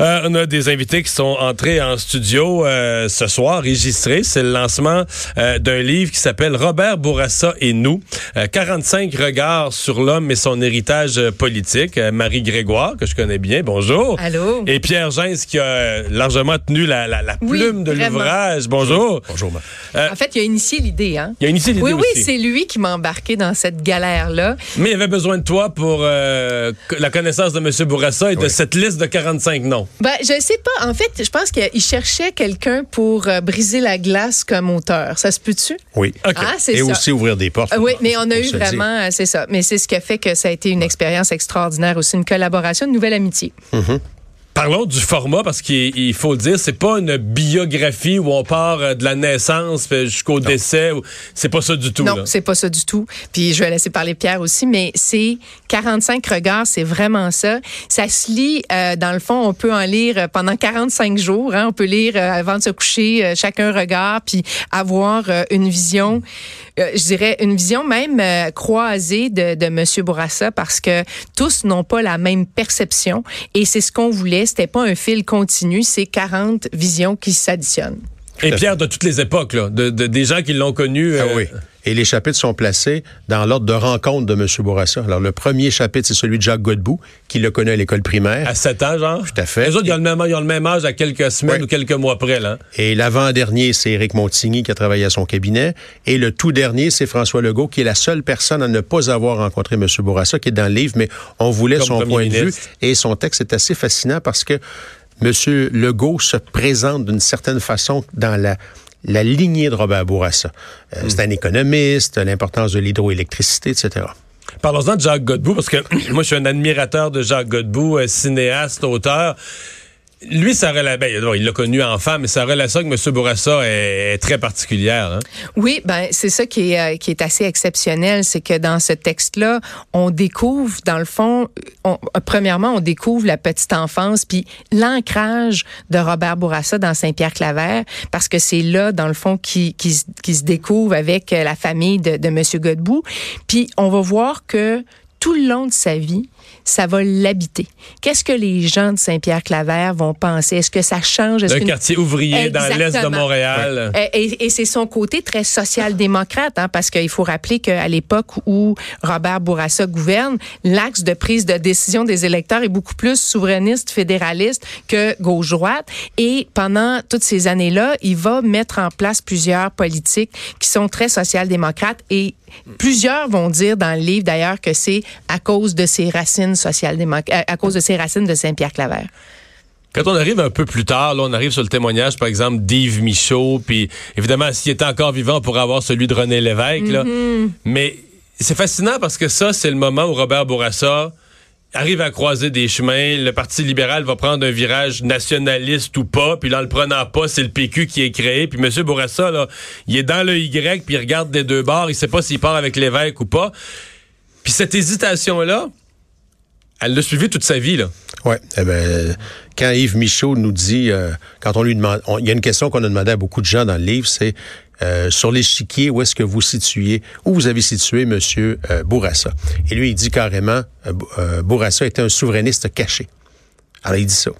Euh, on a des invités qui sont entrés en studio euh, ce soir, enregistrés. C'est le lancement euh, d'un livre qui s'appelle Robert Bourassa et nous. 45 regards sur l'homme et son héritage politique. Marie Grégoire, que je connais bien, bonjour. Allô? Et Pierre Gens, qui a largement tenu la, plume de l'ouvrage. Bonjour. Bonjour. en fait, il a initié l'idée. Hein? Il a initié l'idée Oui, aussi. oui, c'est lui qui m'a embarqué dans cette galère-là. Mais il avait besoin de toi pour la connaissance de M. Bourassa et de cette liste de 45 noms. Ben, je sais pas. En fait, je pense qu'il cherchait quelqu'un pour euh, briser la glace comme auteur. Ça se peut-tu? Oui. Ah, c'est Et aussi ouvrir des portes. oui, mais on a eu vraiment, euh, c'est ça. Mais c'est ce qui a fait que ça a été une expérience extraordinaire aussi, une collaboration, une nouvelle amitié. Mm-hmm. Parlons du format parce qu'il faut le dire, c'est pas une biographie où on part euh, de la naissance jusqu'au décès. C'est pas ça du tout. Non, c'est pas ça du tout. Puis je vais laisser parler Pierre aussi, mais c'est 45 regards, c'est vraiment ça. Ça se lit, euh, dans le fond, on peut en lire pendant 45 jours. Hein. On peut lire euh, avant de se coucher chacun regard, puis avoir une vision, je dirais une vision même croisée de, de M. Bourassa parce que tous n'ont pas la même perception et c'est ce qu'on voulait c'était pas un fil continu, c'est 40 visions qui s'additionnent. Et Pierre, de toutes les époques, là, de, des gens qui l'ont connu. Ah oui. Et les chapitres sont placés dans l'ordre de rencontre de M. Bourassa. Alors, le premier chapitre, c'est celui de Jacques Godbout, qui le connaît à l'école primaire. À 7 ans, genre? Tout à fait. Les autres, ils ont, le même, ils ont le même âge à quelques semaines ou quelques mois près, là. Et l'avant-dernier, c'est Éric Montigny, qui a travaillé à son cabinet. Et le tout dernier, c'est François Legault, qui est la seule personne à ne pas avoir rencontré M. Bourassa, qui est dans le livre, mais on voulait son point de vue. Et son texte est assez fascinant parce que M. Legault se présente d'une certaine façon dans la la lignée de Robert Bourassa. Euh, c'est un économiste, l'importance de l'hydroélectricité, etc. Parlons-en de Jacques Godbout, parce que moi, je suis un admirateur de Jacques Godbout, euh, cinéaste, auteur. Lui, sa relation, ben, il l'a connu enfant, mais sa relation avec M. Bourassa est, très particulière. Hein? Oui, ben c'est ça qui est, euh, qui est assez exceptionnel, c'est que dans ce texte-là, on découvre, dans le fond, on, premièrement, on découvre la petite enfance, puis l'ancrage de Robert Bourassa dans Saint-Pierre-Claver, parce que c'est là, dans le fond, qui, se découvre avec euh, la famille de, de M. Godbout. Puis on va voir que tout le long de sa vie, ça va l'habiter. Qu'est-ce que les gens de Saint-Pierre-Claver vont penser? Est-ce que ça change? Un quartier ouvrier dans l'est de Montréal. Et, et c'est son côté très social-démocrate, hein, parce qu'il faut rappeler qu'à l'époque où Robert Bourassa gouverne, l'axe de prise de décision des électeurs est beaucoup plus souverainiste, fédéraliste que gauche-droite. Et pendant toutes ces années-là, il va mettre en place plusieurs politiques qui sont très social-démocrates et plusieurs vont dire dans le livre d'ailleurs que c'est à cause de ses racines social-démocrates, à cause de ses racines de Saint-Pierre-Claver. Quand on arrive un peu plus tard, là, on arrive sur le témoignage, par exemple, d'Yves Michaud, puis évidemment, s'il était encore vivant, on pourrait avoir celui de René Lévesque, là. Mm-hmm. Mais c'est fascinant parce que ça, c'est le moment où Robert Bourassa arrive à croiser des chemins. Le Parti libéral va prendre un virage nationaliste ou pas, puis là, en le prenant pas, c'est le PQ qui est créé. Puis M. Bourassa, là, il est dans le Y, puis il regarde des deux bords, il sait pas s'il part avec l'évêque ou pas. Puis cette hésitation-là, elle l'a suivi toute sa vie, là. Oui. Eh ben, quand Yves Michaud nous dit, euh, quand on lui demande, il y a une question qu'on a demandé à beaucoup de gens dans le livre, c'est euh, sur l'échiquier, où est-ce que vous situez, où vous avez situé Monsieur euh, Bourassa? Et lui, il dit carrément, euh, Bourassa était un souverainiste caché. Alors, il dit ça.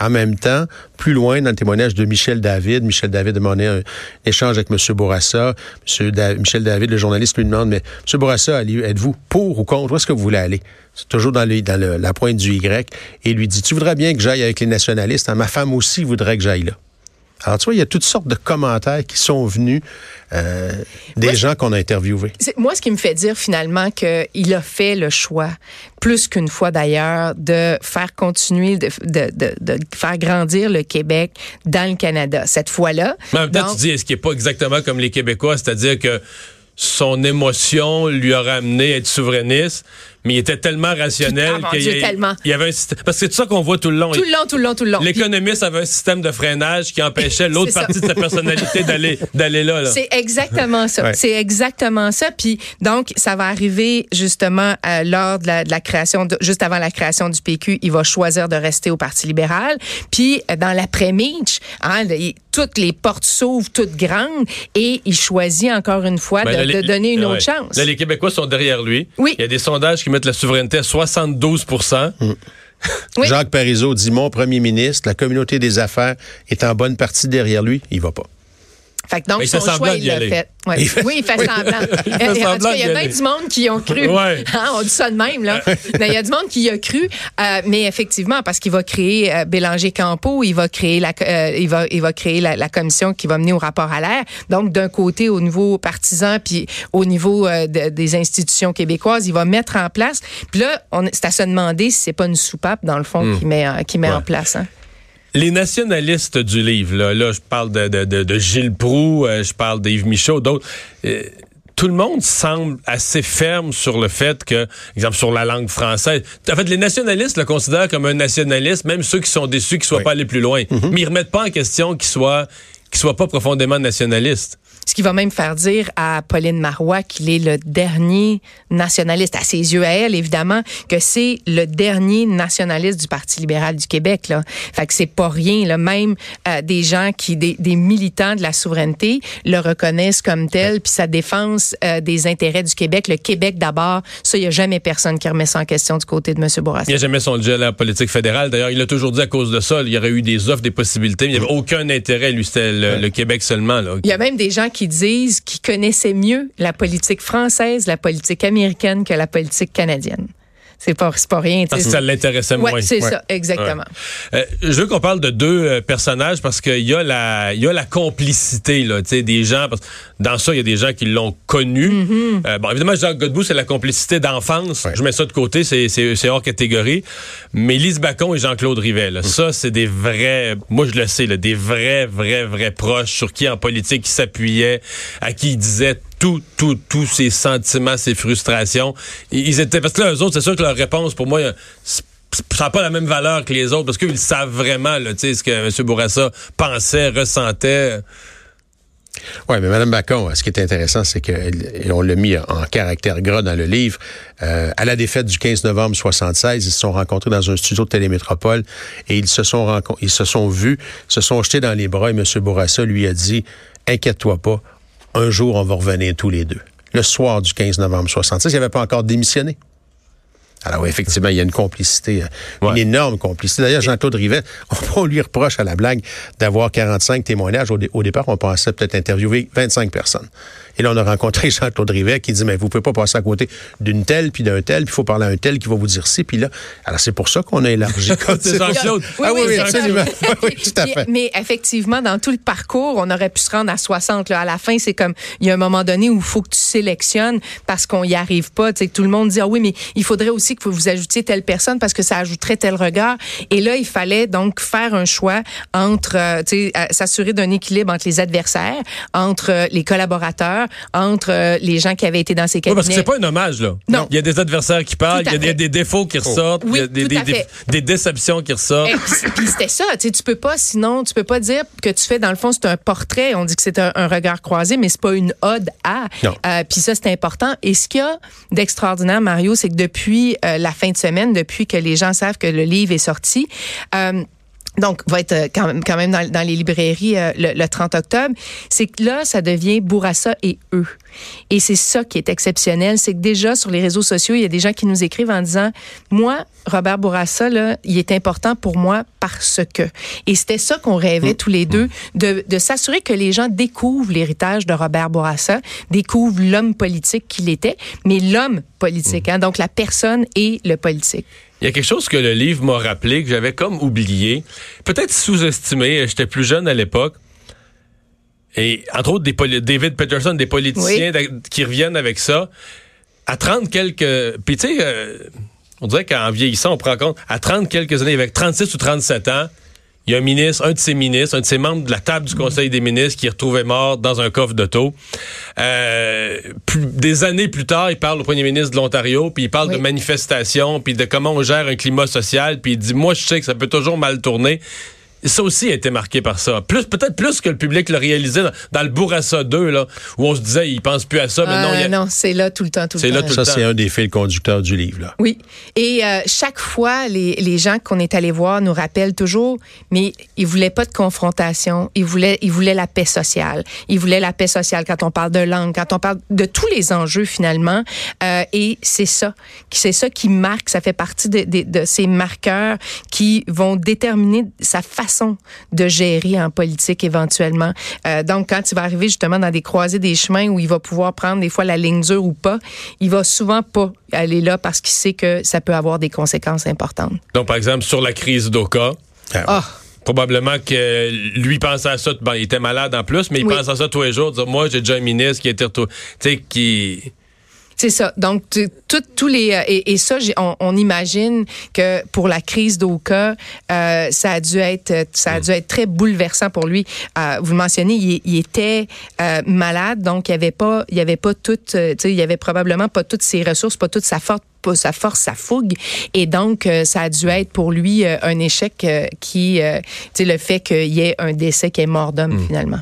En même temps, plus loin dans le témoignage de Michel David, Michel David demandait un échange avec M. Bourassa. M. Michel David, le journaliste, lui demande, mais M. Bourassa, êtes-vous pour ou contre? Où est-ce que vous voulez aller? C'est toujours dans, la pointe du Y. Et il lui dit, tu voudrais bien que j'aille avec les nationalistes. Hein? Ma femme aussi voudrait que j'aille là. Alors, tu vois, il y a toutes sortes de commentaires qui sont venus euh, des gens qu'on a interviewés. Moi, ce qui me fait dire finalement qu'il a fait le choix, plus qu'une fois d'ailleurs, de faire continuer, de, de, de, faire grandir le Québec dans le Canada. Cette fois-là. Mais en même temps, tu dis, est-ce qu'il n'est pas exactement comme les Québécois, c'est-à-dire que son émotion lui aurait amené à être souverainiste, mais il était tellement rationnel ah, qu'il y, y, avait un parce que c'est ça qu'on voit tout le long. Tout le long, tout le long, tout le long. L'économiste avait un système de freinage qui empêchait l'autre partie de sa personnalité d'aller d'aller là. C'est exactement ça. C'est exactement ça. Puis donc ça va arriver justement euh, lors de la, création, juste avant la création du PQ, il va choisir de rester au Parti libéral. Puis euh, dans l'après-midi, hein, toutes les portes s'ouvrent toutes grandes et il choisit encore une fois ben, de, donner une autre chance. Là, les Québécois sont derrière lui. Oui. Il y a des sondages qui mettre la souveraineté à 72 mm. Jacques Parizeau dit mon premier ministre, la communauté des affaires est en bonne partie derrière lui, il va pas. Fait que donc, son choix, il l'a fait. Oui, il fait semblant. il, y a bien du monde qui ont cru. Hein, on dit ça de même, là. il y a du monde qui y a cru. Euh, mais effectivement, parce qu'il va créer euh, Bélanger Campo, il va créer la, euh, il va, il va créer la, commission qui va mener au rapport à l'air. Donc, d'un côté, au niveau partisan, puis au niveau des institutions québécoises, il va mettre en place. Puis là, c'est à se demander si c'est pas une soupape, dans le fond, hmm. qui met, qui met en place. Hein. Les nationalistes du livre, là, là je parle de, de, de, Gilles Proux, euh, je parle d'Yves Michaud, d'autres. Euh, tout le monde semble assez ferme sur le fait que, exemple, sur la langue française. En fait, les nationalistes le considèrent comme un nationaliste, même ceux qui sont déçus qu'ils soient pas allés plus loin. Mm-hmm. Mais ils remettent pas en question qu'ils soient, qu'ils soient pas profondément nationalistes. Ce qui va même faire dire à Pauline Marois qu'il est le dernier nationaliste, à ses yeux à elle, évidemment, que c'est le dernier nationaliste du Parti libéral du Québec. Là. Fait que c'est pas rien. Là. Même euh, des gens qui, des, des, militants de la souveraineté, le reconnaissent comme tel, puis sa défense euh, des intérêts du Québec, le Québec d'abord, ça, il n'y a jamais personne qui remet ça en question du côté de M. Bourassa. Il n'y a jamais son à la politique fédérale. D'ailleurs, il a toujours dit à cause de ça, il y aurait eu des offres, des possibilités, mais il n'y avait aucun intérêt, lui, c'était le, le, Québec seulement. Là. Il y a même des gens qui disent qu'ils connaissaient mieux la politique française, la politique américaine que la politique canadienne. C'est pas, pas rien. Parce que ça l'intéressait moins. c'est ça, exactement. Euh, je veux qu'on parle de deux euh, personnages parce qu'il y a la, il y a la complicité là, des gens. Parce dans ça, il y a des gens qui l'ont connu. Mm-hmm. Euh, bon, évidemment, Jacques Godbout, c'est la complicité d'enfance. Je mets ça de côté, c'est, hors catégorie. Mais Lise Bacon et Jean-Claude Rivet, mm. ça, c'est des vrais, moi je le sais, là, des vrais, vrais, vrais proches sur qui en politique ils s'appuyaient, à qui ils disaient tout, tout, tous ces sentiments, ces frustrations. Ils étaient, parce que là, eux autres, c'est sûr que leur réponse, pour moi, ça n'a pas la même valeur que les autres, parce qu'ils savent vraiment, là, ce que M. Bourassa pensait, ressentait. Oui, mais Mme Bacon, ce qui est intéressant, c'est qu'on l'a mis en caractère gras dans le livre. Euh, à la défaite du 15 novembre 76, ils se sont rencontrés dans un studio de Télémétropole et ils se sont ils se sont vus, se sont jetés dans les bras et M. Bourassa lui a dit Inquiète-toi pas, un jour, on va revenir tous les deux. Le soir du 15 novembre 66, il n'avait pas encore démissionné. Alors oui, effectivement, il y a une complicité, euh, une énorme complicité. D'ailleurs, Jean-Claude Rivet, on, lui reproche à la blague d'avoir 45 témoignages. Au, départ, on pensait peut-être interviewer 25 personnes. Et là, on a rencontré Jean-Claude Rivet qui dit, mais vous pouvez pas passer à côté d'une telle, puis d'un tel, puis il faut parler à un tel qui va vous dire ci, puis là. Alors, c'est pour ça qu'on a élargi. c'est Jean-Claude. ah oui, oui, absolument. oui, tout à fait. Mais effectivement, dans tout le parcours, on aurait pu se rendre à 60. Là. À la fin, c'est comme, il y a un moment donné où il faut que tu sélectionnes parce qu'on n'y arrive pas. Tu sais, tout le monde dit, ah oui, mais il faudrait aussi que vous ajoutiez telle personne parce que ça ajouterait tel regard. Et là, il fallait donc faire un choix entre, euh, tu sais, s'assurer d'un équilibre entre les adversaires, entre euh, les collaborateurs, entre euh, les gens qui avaient été dans ces cabinets. parce que c'est pas un hommage, là. Non. Il y a des adversaires qui parlent, il y a des, défauts qui ressortent, il y a des, des, déceptions qui ressortent. puis c'était ça, tu sais, tu peux pas, sinon, tu peux pas dire que tu fais, dans le fond, c'est un portrait, on dit que c'est un, regard croisé, mais c'est pas une ode à. Euh, puis ça, c'est important. Et ce qu'il y a d'extraordinaire, Mario, c'est que depuis euh, la fin de semaine, depuis que les gens savent que le livre est sorti, donc va être euh, quand même, quand même dans, dans les librairies euh, le, 30 octobre, c'est que là, ça devient Bourassa et eux. Et c'est ça qui est exceptionnel, c'est que déjà sur les réseaux sociaux, il y a des gens qui nous écrivent en disant, moi, Robert Bourassa, là, il est important pour moi parce que. Et c'était ça qu'on rêvait mmh. tous les deux, de, de s'assurer que les gens découvrent l'héritage de Robert Bourassa, découvrent l'homme politique qu'il était, mais l'homme politique, mmh. hein, donc la personne et le politique. Il y a quelque chose que le livre m'a rappelé, que j'avais comme oublié, peut-être sous-estimé, j'étais plus jeune à l'époque. Et entre autres, des David Peterson, des politiciens qui reviennent avec ça. À 30 quelques... Puis tu sais, euh, on dirait qu'en vieillissant, on prend compte, à 30 quelques années, avec 36 ou 37 ans, il y a un ministre, un de ses ministres, un de ses membres de la table du Conseil des ministres qui est retrouvé mort dans un coffre d'auto. Euh, des années plus tard, il parle au premier ministre de l'Ontario, puis il parle de manifestations, puis de comment on gère un climat social, puis il dit, moi, je sais que ça peut toujours mal tourner ça aussi a été marqué par ça. Plus peut-être plus que le public le réalisait dans, le Bourassa 2 là où on se disait il pense plus à ça mais non, il non, c'est là tout le temps tout le temps. Là, tout ça c'est un des fils conducteurs du livre là. Oui. Et euh, chaque fois les, les gens qu'on est allés voir nous rappellent toujours mais ils voulaient pas de confrontation, ils voulaient ils voulaient la paix sociale. Ils voulaient la paix sociale quand on parle de langue, quand on parle de tous les enjeux finalement euh, et c'est ça c'est ça qui marque, ça fait partie de, de, de ces marqueurs qui vont déterminer sa façon de gérer en politique éventuellement. Euh, donc, quand il va arriver justement dans des croisées des chemins où il va pouvoir prendre des fois la ligne dure ou pas, il va souvent pas aller là parce qu'il sait que ça peut avoir des conséquences importantes. Donc, par exemple, sur la crise d'Oka. Ah. ah. Probablement que lui pense à ça. Bon, il était malade en plus, mais il pense à ça tous les jours. Dire, moi, j'ai déjà un ministre qui était, tu sais, qui c'est ça. Donc, tous les euh, et, ça, on, on, imagine que pour la crise d'Oka, euh, ça a dû être ça a dû être très bouleversant pour lui. Euh, vous le mentionnez, il, il était euh, malade, donc il y avait pas il y avait pas toute, euh, il y avait probablement pas toutes ses ressources, pas toute sa force pas sa force, sa fougue. Et donc, ça a dû être pour lui un échec qui, tu sais, le fait qu'il y ait un décès qui est mort d'homme, hmm. finalement.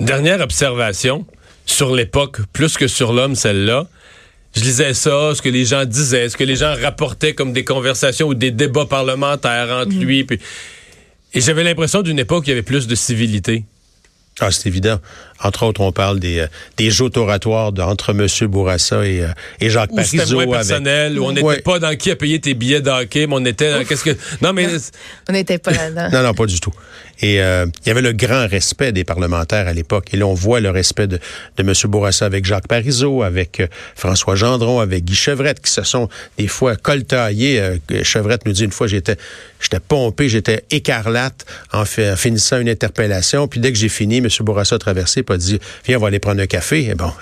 Dernière observation sur l'époque plus que sur l'homme, celle-là. Je lisais ça, ce que les gens disaient, ce que les gens rapportaient comme des conversations ou des débats parlementaires entre mhm. lui. et j'avais l'impression d'une époque où il y avait plus de civilité. Ah, c'est évident. Entre autres, on parle des, euh, des joutes oratoires entre M. Bourassa et, euh, et Jacques où Parizeau. C'était moins personnel, où on n'était pas dans qui a payé tes billets d'hockey, mais on était dans qu'est-ce que... Non, mais... on n'était pas là-dedans. non, non, pas du tout. Et euh, il y avait le grand respect des parlementaires à l'époque. Et là, on voit le respect de, de M. Bourassa avec Jacques Parizeau, avec euh, François Gendron, avec Guy Chevrette, qui se sont des fois coltaillés. Euh, Chevrette nous dit une fois, j'étais j'étais pompé, j'étais écarlate en, finissant une interpellation. Puis dès que j'ai fini, M. Bourassa a traversé, pas dit, viens, on va aller prendre un café. Et bon,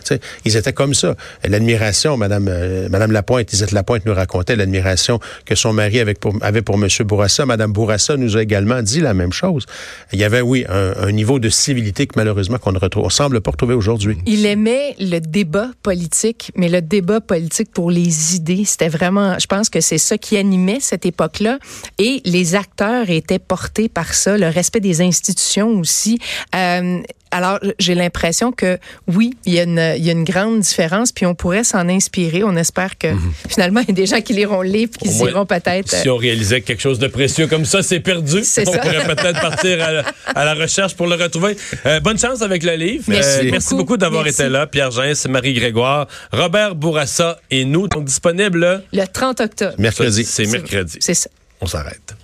ils étaient comme ça. L'admiration, Madame, Madame Lapointe, Isette Lapointe nous racontait l'admiration que son mari avait pour, avait M. Bourassa. Madame Bourassa nous a également dit la même chose il y avait, oui, un, niveau de civilité que malheureusement qu'on ne retrouve, semble pas retrouver aujourd'hui. Il aimait le débat politique, mais le débat politique pour les idées, c'était vraiment, je pense que c'est ça qui animait cette époque-là. Et les acteurs étaient portés par ça, le respect des institutions aussi. Euh, alors, j'ai l'impression que oui, il y, a une, il y a une grande différence, puis on pourrait s'en inspirer. On espère que mhm. finalement, il y a des gens qui liront le livre, qui iront peut-être. Si on réalisait quelque chose de précieux comme ça, c'est perdu. On pourrait peut-être partir à la, recherche pour le retrouver. Euh, bonne chance avec le livre. Merci, euh, merci beaucoup, d'avoir été là. Pierre Gens, Marie Grégoire, Robert Bourassa et nous. Donc, disponibles le 30 octobre. Mercredi. C'est mercredi. C'est ça. On s'arrête.